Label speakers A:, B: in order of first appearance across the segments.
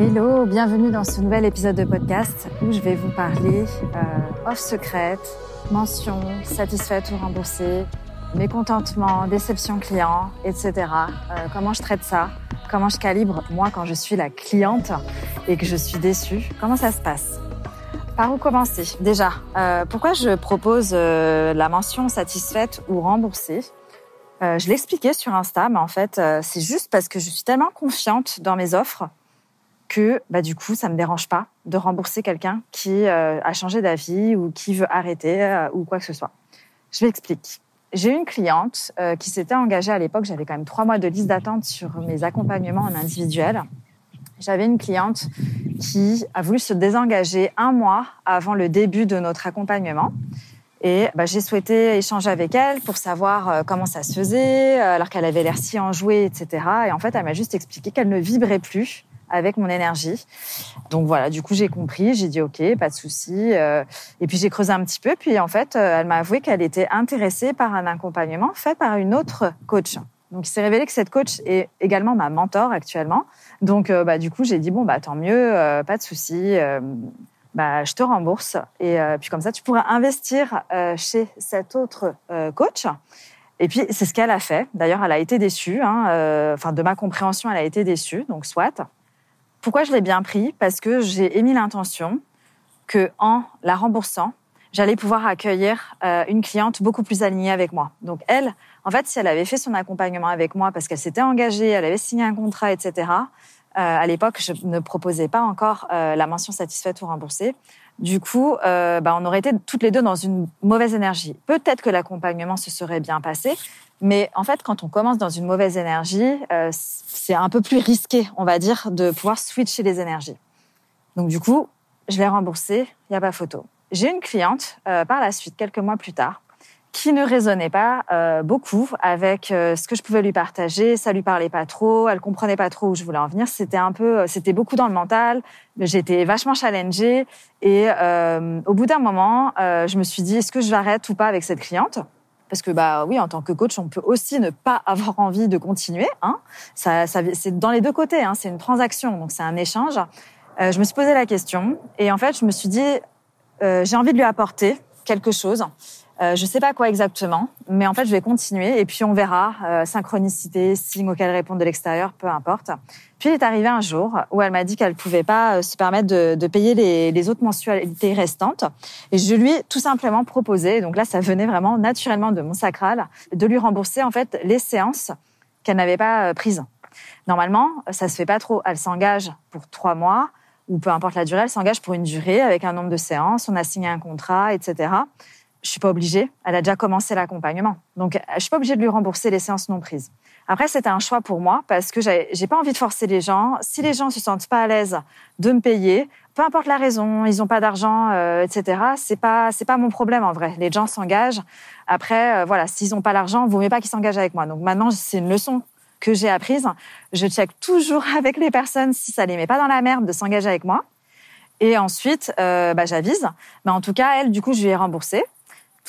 A: Hello, bienvenue dans ce nouvel épisode de podcast où je vais vous parler euh, off secrète, mention, satisfaite ou remboursée, mécontentement, déception client, etc. Euh, comment je traite ça? Comment je calibre moi quand je suis la cliente et que je suis déçue? Comment ça se passe? Par où commencer? Déjà, euh, pourquoi je propose euh, la mention satisfaite ou remboursée? Je l'expliquais sur Insta, mais en fait, c'est juste parce que je suis tellement confiante dans mes offres que bah, du coup, ça me dérange pas de rembourser quelqu'un qui euh, a changé d'avis ou qui veut arrêter euh, ou quoi que ce soit. Je m'explique. J'ai une cliente euh, qui s'était engagée à l'époque, j'avais quand même trois mois de liste d'attente sur mes accompagnements en individuel. J'avais une cliente qui a voulu se désengager un mois avant le début de notre accompagnement. Et bah, j'ai souhaité échanger avec elle pour savoir comment ça se faisait, alors qu'elle avait l'air si enjouée, etc. Et en fait, elle m'a juste expliqué qu'elle ne vibrait plus avec mon énergie. Donc voilà, du coup j'ai compris, j'ai dit ok, pas de souci. Euh, et puis j'ai creusé un petit peu, puis en fait euh, elle m'a avoué qu'elle était intéressée par un accompagnement fait par une autre coach. Donc il s'est révélé que cette coach est également ma mentor actuellement. Donc euh, bah, du coup j'ai dit bon bah tant mieux, pas de souci. bah, je te rembourse et puis comme ça tu pourras investir chez cette autre coach. Et puis c'est ce qu'elle a fait. D'ailleurs elle a été déçue. Hein, Enfin de ma compréhension elle a été déçue. Donc soit. Pourquoi je l'ai bien pris? Parce que j'ai émis l'intention que en la remboursant, j'allais pouvoir accueillir euh, une cliente beaucoup plus alignée avec moi. Donc elle, en fait, si elle avait fait son accompagnement avec moi parce qu'elle s'était engagée, elle avait signé un contrat, etc. euh, à l'époque, je ne proposais pas encore euh, la mention satisfaite ou remboursée. Du coup, euh, bah, on aurait été toutes les deux dans une mauvaise énergie. Peut-être que l'accompagnement se serait bien passé, mais en fait, quand on commence dans une mauvaise énergie, euh, c'est un peu plus risqué, on va dire, de pouvoir switcher les énergies. Donc du coup, je l'ai remboursé, il n'y a pas photo. J'ai une cliente euh, par la suite, quelques mois plus tard, qui ne raisonnait pas euh, beaucoup avec euh, ce que je pouvais lui partager. Ça lui parlait pas trop, elle comprenait pas trop où je voulais en venir. C'était un peu, euh, c'était beaucoup dans le mental. J'étais vachement challengée et au bout d'un moment, je me suis dit est-ce que j'arrête ou pas avec cette cliente? Parce que bah oui, en tant que coach, on peut aussi ne pas avoir envie de continuer. Hein. C'est dans les deux côtés. Hein. C'est une transaction, donc c'est un échange. Je me suis posé la question et en fait, je me suis dit j'ai envie de lui apporter quelque chose. Euh, je sais pas quoi exactement, mais en fait, je vais continuer et puis on verra. Euh, synchronicité, signe auquel répondre de l'extérieur, peu importe. Puis il est arrivé un jour où elle m'a dit qu'elle pouvait pas euh, se permettre de, de payer les, les, autres mensualités restantes, et je lui ai tout simplement proposé. Donc là, ça venait vraiment naturellement de mon sacral de lui rembourser en fait les séances qu'elle n'avait pas euh, prises. Normalement, ça se fait pas trop. Elle s'engage pour trois mois ou peu importe la durée, elle s'engage pour une durée avec un nombre de séances. On a signé un contrat, etc je suis pas obligée. Elle a déjà commencé l'accompagnement. Donc, je suis pas obligée de lui rembourser les séances non prises. Après, c'était un choix pour moi parce que j'ai pas envie de forcer les gens. Si les gens se sentent pas à l'aise de me payer, peu importe la raison, ils ont pas d'argent, euh, etc. C'est pas c'est pas mon problème en vrai. Les gens s'engagent. Après, euh, voilà, s'ils ont pas l'argent, vaut mieux pas qu'ils s'engagent avec moi. Donc maintenant, c'est une leçon que j'ai apprise. Je check toujours avec les personnes si ça les met pas dans la merde de s'engager avec moi. Et ensuite, euh, bah, j'avise. Mais en tout cas, elle, du coup, je lui ai remboursé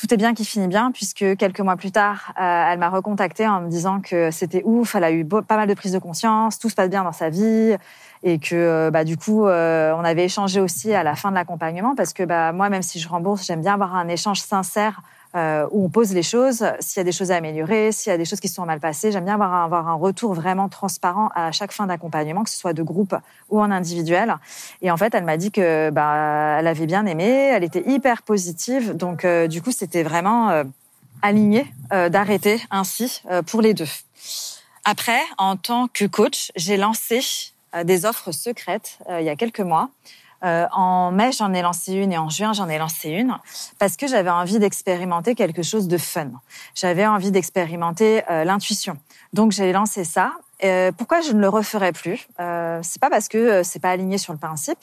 A: tout est bien qui finit bien, puisque quelques mois plus tard, euh, elle m'a recontacté en me disant que c'était ouf, elle a eu pas mal de prise de conscience, tout se passe bien dans sa vie, et que bah, du coup, euh, on avait échangé aussi à la fin de l'accompagnement, parce que bah, moi, même si je rembourse, j'aime bien avoir un échange sincère euh, où on pose les choses, s'il y a des choses à améliorer, s'il y a des choses qui se sont mal passées. J'aime bien avoir un, avoir un retour vraiment transparent à chaque fin d'accompagnement, que ce soit de groupe ou en individuel. Et en fait, elle m'a dit que bah, elle avait bien aimé, elle était hyper positive. Donc, euh, du coup, c'était vraiment euh, aligné euh, d'arrêter ainsi pour les deux. Après, en tant que coach, j'ai lancé des offres secrètes il y a quelques mois. Euh, en mai, j'en ai lancé une et en juin, j'en ai lancé une parce que j'avais envie d'expérimenter quelque chose de fun. J'avais envie d'expérimenter euh, l'intuition. Donc j'ai lancé ça. Euh, pourquoi je ne le referai plus? Euh, C'est pas parce que c'est pas aligné sur le principe.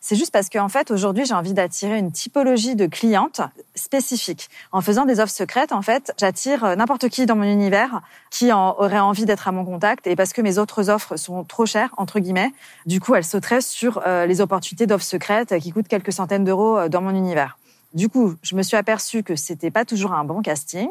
A: C'est juste parce qu'en fait aujourd'hui j'ai envie d'attirer une typologie de clientes spécifique. En faisant des offres secrètes, en fait, j'attire n'importe qui dans mon univers qui en aurait envie d'être à mon contact. Et parce que mes autres offres sont trop chères entre guillemets, du coup elles sauteraient sur euh, les opportunités d'offres secrètes qui coûtent quelques centaines d'euros dans mon univers. Du coup, je me suis aperçue que c'était pas toujours un bon casting,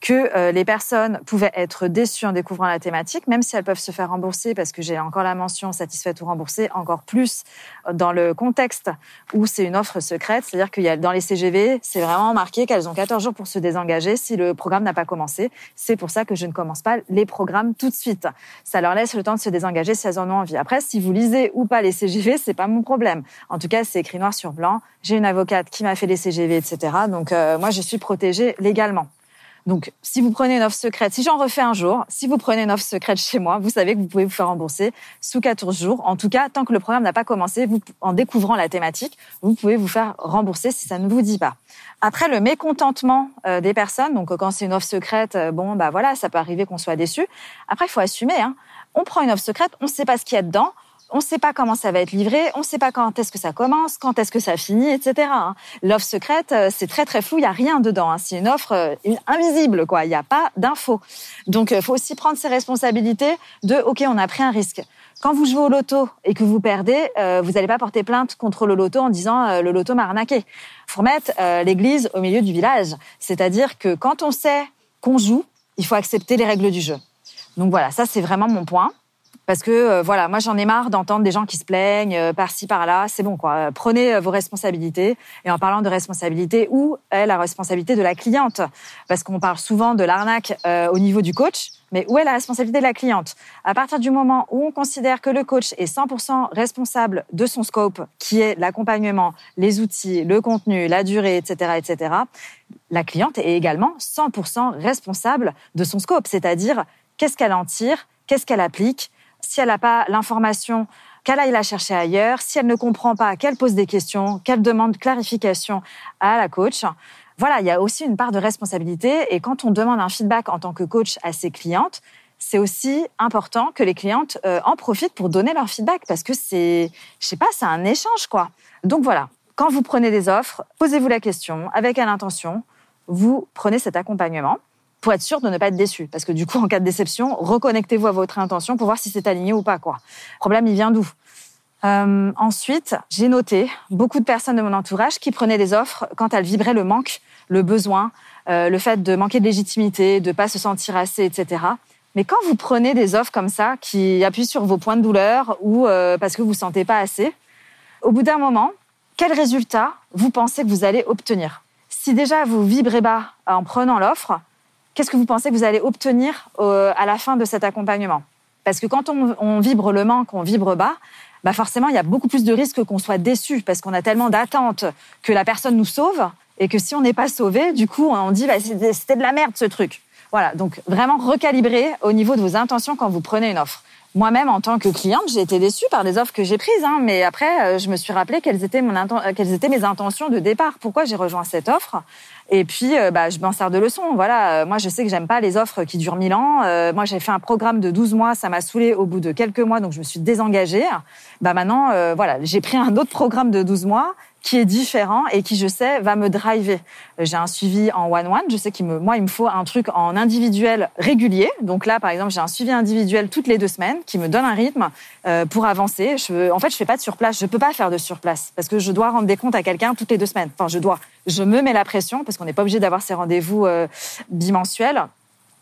A: que euh, les personnes pouvaient être déçues en découvrant la thématique, même si elles peuvent se faire rembourser, parce que j'ai encore la mention satisfaite ou remboursée, encore plus dans le contexte où c'est une offre secrète, c'est-à-dire qu'il y a dans les CGV, c'est vraiment marqué qu'elles ont 14 jours pour se désengager si le programme n'a pas commencé. C'est pour ça que je ne commence pas les programmes tout de suite. Ça leur laisse le temps de se désengager si elles en ont envie. Après, si vous lisez ou pas les CGV, c'est pas mon problème. En tout cas, c'est écrit noir sur blanc. J'ai une avocate qui m'a fait les CGV, etc. Donc euh, moi, je suis protégée légalement. Donc, si vous prenez une offre secrète, si j'en refais un jour, si vous prenez une offre secrète chez moi, vous savez que vous pouvez vous faire rembourser sous 14 jours. En tout cas, tant que le programme n'a pas commencé, vous, en découvrant la thématique, vous pouvez vous faire rembourser si ça ne vous dit pas. Après, le mécontentement euh, des personnes, donc quand c'est une offre secrète, euh, bon, bah voilà, ça peut arriver qu'on soit déçu. Après, il faut assumer. Hein. On prend une offre secrète, on ne sait pas ce qu'il y a dedans on ne sait pas comment ça va être livré, on ne sait pas quand est-ce que ça commence, quand est-ce que ça finit, etc. Hein. L'offre secrète, euh, c'est très très flou, il y a rien dedans. Hein. C'est une offre euh, invisible, quoi. Il n'y a pas d'infos. Donc, il euh, faut aussi prendre ses responsabilités de, ok, on a pris un risque. Quand vous jouez au loto et que vous perdez, vous n'allez pas porter plainte contre le loto en disant le loto m'a arnaqué. Il faut remettre l'église au milieu du village. C'est-à-dire que quand on sait qu'on joue, il faut accepter les règles du jeu. Donc voilà, ça c'est vraiment mon point. Parce que euh, voilà, moi j'en ai marre d'entendre des gens qui se plaignent euh, par-ci par-là. C'est bon quoi. Prenez euh, vos responsabilités. Et en parlant de responsabilité, où est la responsabilité de la cliente? Parce qu'on parle souvent de l'arnaque au niveau du coach, mais où est la responsabilité de la cliente? À partir du moment où on considère que le coach est 100% responsable de son scope, qui est l'accompagnement, les outils, le contenu, la durée, etc., etc., la cliente est également 100% responsable de son scope, c'est-à-dire qu'est-ce qu'elle en tire, qu'est-ce qu'elle applique, si elle n'a pas l'information, qu'elle aille la chercher ailleurs. Si elle ne comprend pas, qu'elle pose des questions, qu'elle demande clarification à la coach. Voilà, il y a aussi une part de responsabilité. Et quand on demande un feedback en tant que coach à ses clientes, c'est aussi important que les clientes euh, en profitent pour donner leur feedback parce que c'est, je sais pas, c'est un échange quoi. Donc voilà, quand vous prenez des offres, posez-vous la question avec quelle intention vous prenez cet accompagnement pour être sûr de ne pas être déçu. Parce que du coup, en cas de déception, reconnectez-vous à votre intention pour voir si c'est aligné ou pas. Quoi. Le problème, il vient d'où? Euh, Ensuite, j'ai noté beaucoup de personnes de mon entourage qui prenaient des offres quand elles vibraient le manque, le besoin, euh, le fait de manquer de légitimité, de pas se sentir assez, etc. Mais quand vous prenez des offres comme ça, qui appuient sur vos points de douleur ou euh, parce que vous ne sentez pas assez, au bout d'un moment, quel résultat vous pensez que vous allez obtenir? Si déjà vous vibrez bas en prenant l'offre, qu'est-ce que vous pensez que vous allez obtenir euh, à la fin de cet accompagnement? Parce que quand on, vibre le manque, on vibre bas, bah forcément, il y a beaucoup plus de risques qu'on soit déçu parce qu'on a tellement d'attentes que la personne nous sauve et que si on n'est pas sauvé, du coup, on dit bah, c'était de la merde ce truc. Voilà, donc vraiment recalibrer au niveau de vos intentions quand vous prenez une offre. Moi-même, en tant que cliente, j'ai été déçue par les offres que j'ai prises, hein, mais après, euh, je me suis rappelé mon quelles étaient mes intentions de départ. Pourquoi j'ai rejoint cette offre? Et puis, euh, bah, je m'en sers de leçon. Voilà, euh, moi, je sais que j'aime pas les offres qui durent mille ans. Euh, moi, j'ai fait un programme de 12 mois, ça m'a saoulé au bout de quelques mois, donc je me suis désengagée. Bah maintenant, voilà, j'ai pris un autre programme de 12 mois qui est différent et qui, je sais, va me driver. J'ai un suivi en one-one. Je sais qu'il me, moi, il me faut un truc en individuel régulier. Donc là, par exemple, j'ai un suivi individuel toutes les deux semaines qui me donne un rythme euh, pour avancer. En fait, je fais pas de surplace. Je peux pas faire de surplace parce que je dois rendre des comptes à quelqu'un toutes les deux semaines. Enfin, je dois. Je me mets la pression parce qu'on n'est pas obligé d'avoir ces rendez-vous euh, bimensuels.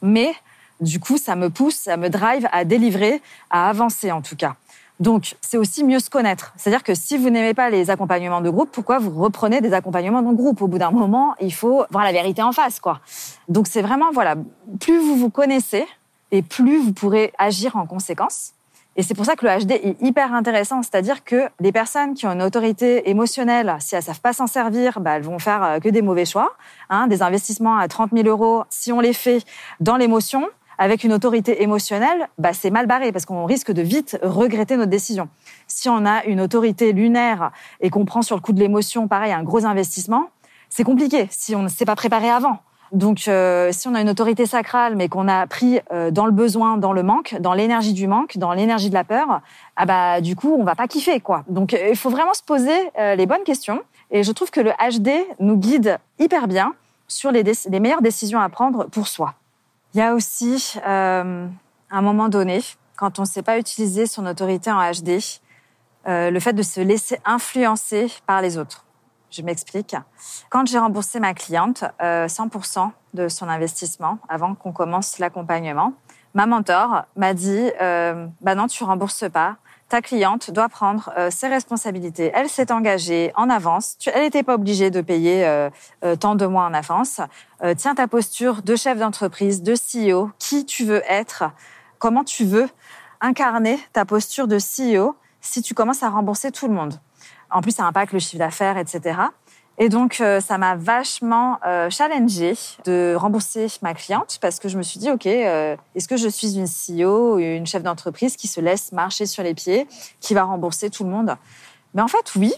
A: Mais du coup, ça me pousse, ça me drive à délivrer, à avancer en tout cas. Donc, c'est aussi mieux se connaître. C'est-à-dire que si vous n'aimez pas les accompagnements de groupe, pourquoi vous reprenez des accompagnements de groupe? Au bout d'un moment, il faut voir la vérité en face, quoi. Donc, c'est vraiment, voilà, plus vous vous connaissez et plus vous pourrez agir en conséquence. Et c'est pour ça que le HD est hyper intéressant, c'est-à-dire que les personnes qui ont une autorité émotionnelle, si elles savent pas s'en servir, bah, elles vont faire euh, que des mauvais choix. Hein, des investissements à 30 000 euros, si on les fait dans l'émotion, avec une autorité émotionnelle, bah, c'est mal barré parce qu'on risque de vite regretter notre décision. Si on a une autorité lunaire et qu'on prend sur le coup de l'émotion, pareil, un gros investissement, c'est compliqué si on ne s'est pas préparé avant. Donc, euh, si on a une autorité sacrale, mais qu'on a pris euh, dans le besoin, dans le manque, dans l'énergie du manque, dans l'énergie de la peur, ah bah du coup, on va pas kiffer quoi. Donc, euh, il faut vraiment se poser les bonnes questions. Et je trouve que le HD nous guide hyper bien sur les, les meilleures décisions à prendre pour soi. Il y a aussi, euh, un moment donné, quand on ne sait pas utiliser son autorité en HD, euh, le fait de se laisser influencer par les autres. Je m'explique. Quand j'ai remboursé ma cliente 100% de son investissement avant qu'on commence l'accompagnement, ma mentor m'a dit bah non, tu rembourses pas ta cliente doit prendre euh, ses responsabilités. Elle s'est engagée en avance. elle n'était pas obligée de payer euh, euh, tant de mois en avance. tiens ta posture de chef d'entreprise, de CEO, qui tu veux être, comment tu veux incarner ta posture de CEO si tu commences à rembourser tout le monde? En plus, ça impacte le chiffre d'affaires, etc. Et donc, euh, ça m'a vachement euh, challengé de rembourser ma cliente parce que je me suis dit, OK, euh, est-ce que je suis une CEO, une chef d'entreprise qui se laisse marcher sur les pieds, qui va rembourser tout le monde? Mais en fait, oui.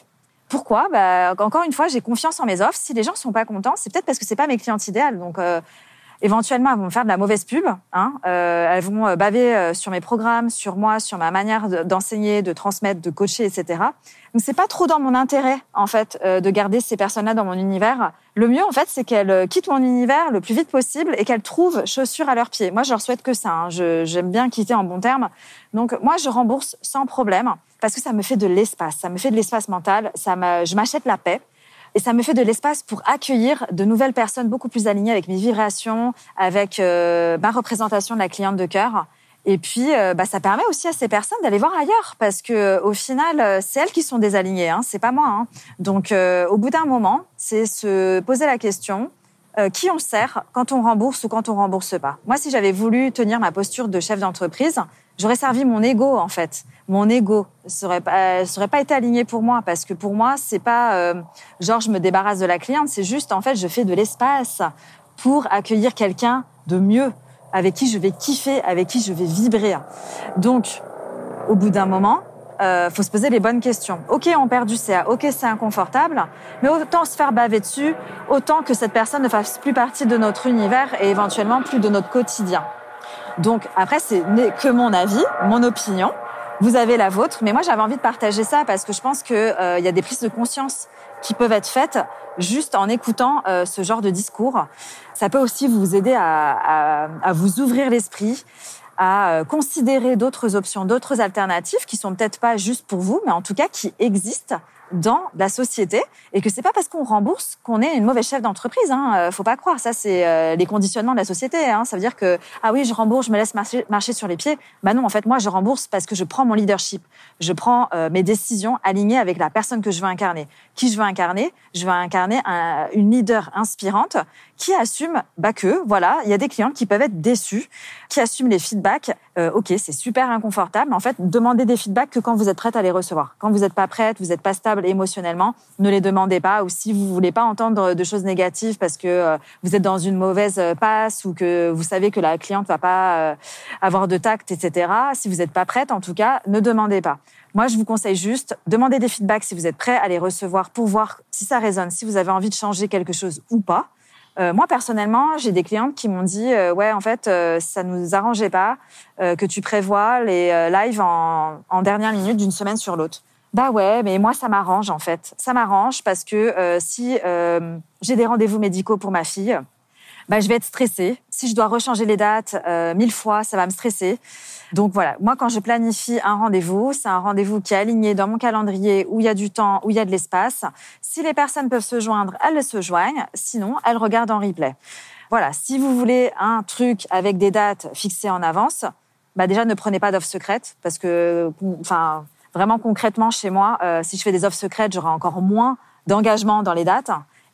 A: Pourquoi? Bah, Encore une fois, j'ai confiance en mes offres. Si les gens sont pas contents, c'est peut-être parce que c'est pas mes clientes idéales. Donc, éventuellement, elles vont me faire de la mauvaise pub. Hein. Euh, elles vont baver sur mes programmes, sur moi, sur ma manière d'enseigner, de transmettre, de coacher, etc. Donc c'est pas trop dans mon intérêt en fait euh, de garder ces personnes-là dans mon univers. Le mieux en fait, c'est qu'elles euh, quittent mon univers le plus vite possible et qu'elles trouvent chaussures à leurs pieds. Moi, je leur souhaite que ça. Hein. J'aime bien quitter en bon terme. Donc moi, je rembourse sans problème parce que ça me fait de l'espace. Ça me fait de l'espace mental. Ça je m'achète la paix. Et ça me fait de l'espace pour accueillir de nouvelles personnes beaucoup plus alignées avec mes vibrations, avec euh, ma représentation de la cliente de cœur. Et puis, euh, bah, ça permet aussi à ces personnes d'aller voir ailleurs, parce que euh, au final, euh, c'est elles qui sont désalignées, hein, c'est pas moi. Hein. Donc, au bout d'un moment, c'est se poser la question qui on sert quand on rembourse ou quand on rembourse pas. Moi, si j'avais voulu tenir ma posture de chef d'entreprise, j'aurais servi mon ego en fait. Mon ego serait pas, serait pas été aligné pour moi, parce que pour moi, c'est pas genre je me débarrasse de la cliente, c'est juste en fait je fais de l'espace pour accueillir quelqu'un de mieux avec qui je vais kiffer, avec qui je vais vibrer. Donc, au bout d'un moment, euh, faut se poser les bonnes questions. Ok, on perd du CA, ok, c'est inconfortable, mais autant se faire baver dessus, autant que cette personne ne fasse plus partie de notre univers et éventuellement plus de notre quotidien. Donc après, c'est que mon avis, mon opinion. Vous avez la vôtre, mais moi j'avais envie de partager ça parce que je pense qu'il euh, y a des prises de conscience qui peuvent être faites juste en écoutant euh, ce genre de discours. Ça peut aussi vous aider à, à, vous ouvrir l'esprit, à euh, considérer d'autres options, d'autres alternatives qui sont peut-être pas juste pour vous, mais en tout cas qui existent dans la société et que c'est pas parce qu'on rembourse qu'on est une mauvaise chef d'entreprise. Hein. Euh, faut pas croire. Ça, c'est euh, les conditionnements de la société. Hein. Ça veut dire que ah oui, je rembourse, je me laisse marcher, marcher sur les pieds. Bah non, en fait, moi, je rembourse parce que je prends mon leadership. Je prends euh, mes décisions alignées avec la personne que je veux incarner. Qui je veux incarner? Je veux incarner un, une leader inspirante qui assume bah que voilà, il y a des clients qui peuvent être déçus, qui assument les feedbacks. Euh, ok, c'est super inconfortable. Mais en fait, demandez des feedbacks que quand vous êtes prête à les recevoir. Quand vous n'êtes pas prête, vous n'êtes pas stable émotionnellement, ne les demandez pas. Ou si vous voulez pas entendre de choses négatives parce que euh, vous êtes dans une mauvaise euh, passe ou que vous savez que la cliente va pas avoir de tact, etc. Si vous n'êtes pas prête, en tout cas, ne demandez pas. Moi, je vous conseille juste, demandez des feedbacks si vous êtes prêt à les recevoir pour voir si ça résonne, si vous avez envie de changer quelque chose ou pas. Euh, moi, personnellement, j'ai des clientes qui m'ont dit euh, Ouais, en fait, euh, ça nous arrangeait pas que tu prévois les lives en, en, dernière minute d'une semaine sur l'autre. Bah ouais, mais moi, ça m'arrange, en fait. Ça m'arrange parce que si j'ai des rendez-vous médicaux pour ma fille, bah, je vais être stressée. Si je dois rechanger les dates mille fois, ça va me stresser. Donc voilà, moi quand je planifie un rendez-vous, c'est un rendez-vous qui est aligné dans mon calendrier où il y a du temps, où il y a de l'espace. Si les personnes peuvent se joindre, elles se joignent. Sinon, elles regardent en replay. Voilà, si vous voulez un truc avec des dates fixées en avance, bah déjà ne prenez pas d'offres secrètes parce que, enfin, vraiment concrètement chez moi, euh, si je fais des offres secrètes, j'aurai encore moins d'engagement dans les dates.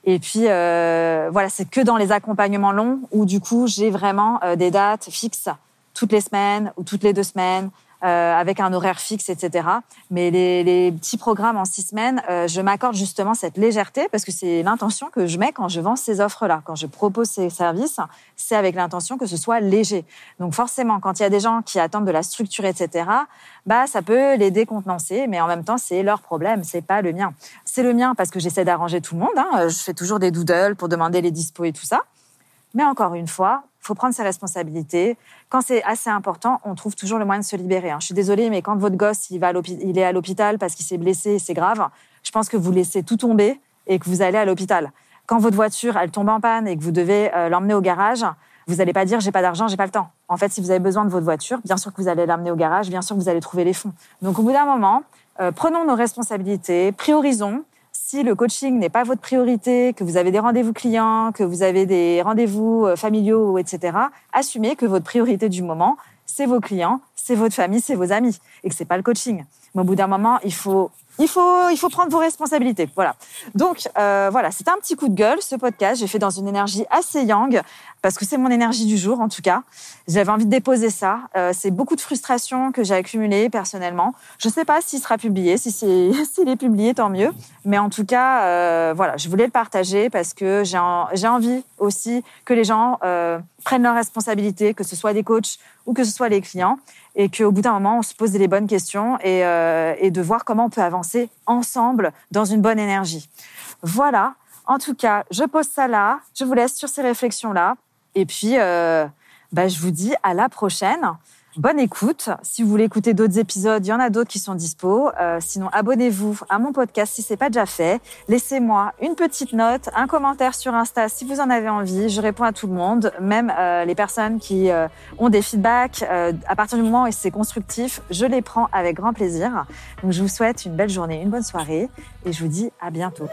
A: Et puis euh, voilà, c'est que dans les accompagnements longs où du coup j'ai vraiment euh, des dates fixes toutes les semaines ou toutes les deux semaines, avec un horaire fixe, etc. Mais les, les petits programmes en six semaines, euh, je m'accorde justement cette légèreté parce que c'est l'intention que je mets quand je vends ces offres-là, quand je propose ces services, c'est avec l'intention que ce soit léger. Donc forcément, quand il y a des gens qui attendent de la structure, etc., bah ça peut les décontenancer, mais en même temps c'est leur problème, c'est pas le mien. C'est le mien parce que j'essaie d'arranger tout le monde. Hein. Je fais toujours des doodles pour demander les dispos et tout ça. Mais encore une fois, faut prendre ses responsabilités. Quand c'est assez important, on trouve toujours le moyen de se libérer. Hein. Je suis désolée, mais quand votre gosse il, va il est à l'hôpital parce qu'il s'est blessé, c'est grave, je pense que vous laissez tout tomber et que vous allez à l'hôpital. Quand votre voiture elle tombe en panne et que vous devez euh, l'emmener au garage, vous n'allez pas dire j'ai pas d'argent, j'ai pas le temps. En fait, si vous avez besoin de votre voiture, bien sûr que vous allez l'emmener au garage, bien sûr que vous allez trouver les fonds. Donc au bout d'un moment, euh, prenons nos responsabilités, priorisons. Si le coaching n'est pas votre priorité, que vous avez des rendez-vous clients, que vous avez des rendez-vous euh, familiaux, etc., assumez que votre priorité du moment, c'est vos clients, c'est votre famille, c'est vos amis, et que c'est pas le coaching. Mais au bout d'un moment, il faut il faut, il faut prendre vos responsabilités. Voilà. Donc euh, voilà, c'était un petit coup de gueule ce podcast. J'ai fait dans une énergie assez yang parce que c'est mon énergie du jour en tout cas. J'avais envie de déposer ça. Euh, c'est beaucoup de frustration que j'ai accumulé personnellement. Je ne sais pas s'il sera publié, si s'il est publié tant mieux. Mais en tout cas, euh, voilà, je voulais le partager parce que j'ai j'ai envie aussi que les gens euh, prennent leurs responsabilités, que ce soit des coachs ou que ce soit les clients et qu'au bout d'un moment, on se pose les bonnes questions et, de voir comment on peut avancer ensemble dans une bonne énergie. Voilà. En tout cas, je pose ça là. Je vous laisse sur ces réflexions-là. Et puis, euh, bah, je vous dis à la prochaine. Bonne écoute. Si vous voulez écouter d'autres épisodes, il y en a d'autres qui sont dispo. Euh, sinon, abonnez-vous à mon podcast si c'est pas déjà fait. Laissez-moi une petite note, un commentaire sur Insta si vous en avez envie. Je réponds à tout le monde, même euh, les personnes qui ont des feedbacks. À partir du moment où c'est constructif, je les prends avec grand plaisir. Donc, je vous souhaite une belle journée, une bonne soirée, et je vous dis à bientôt.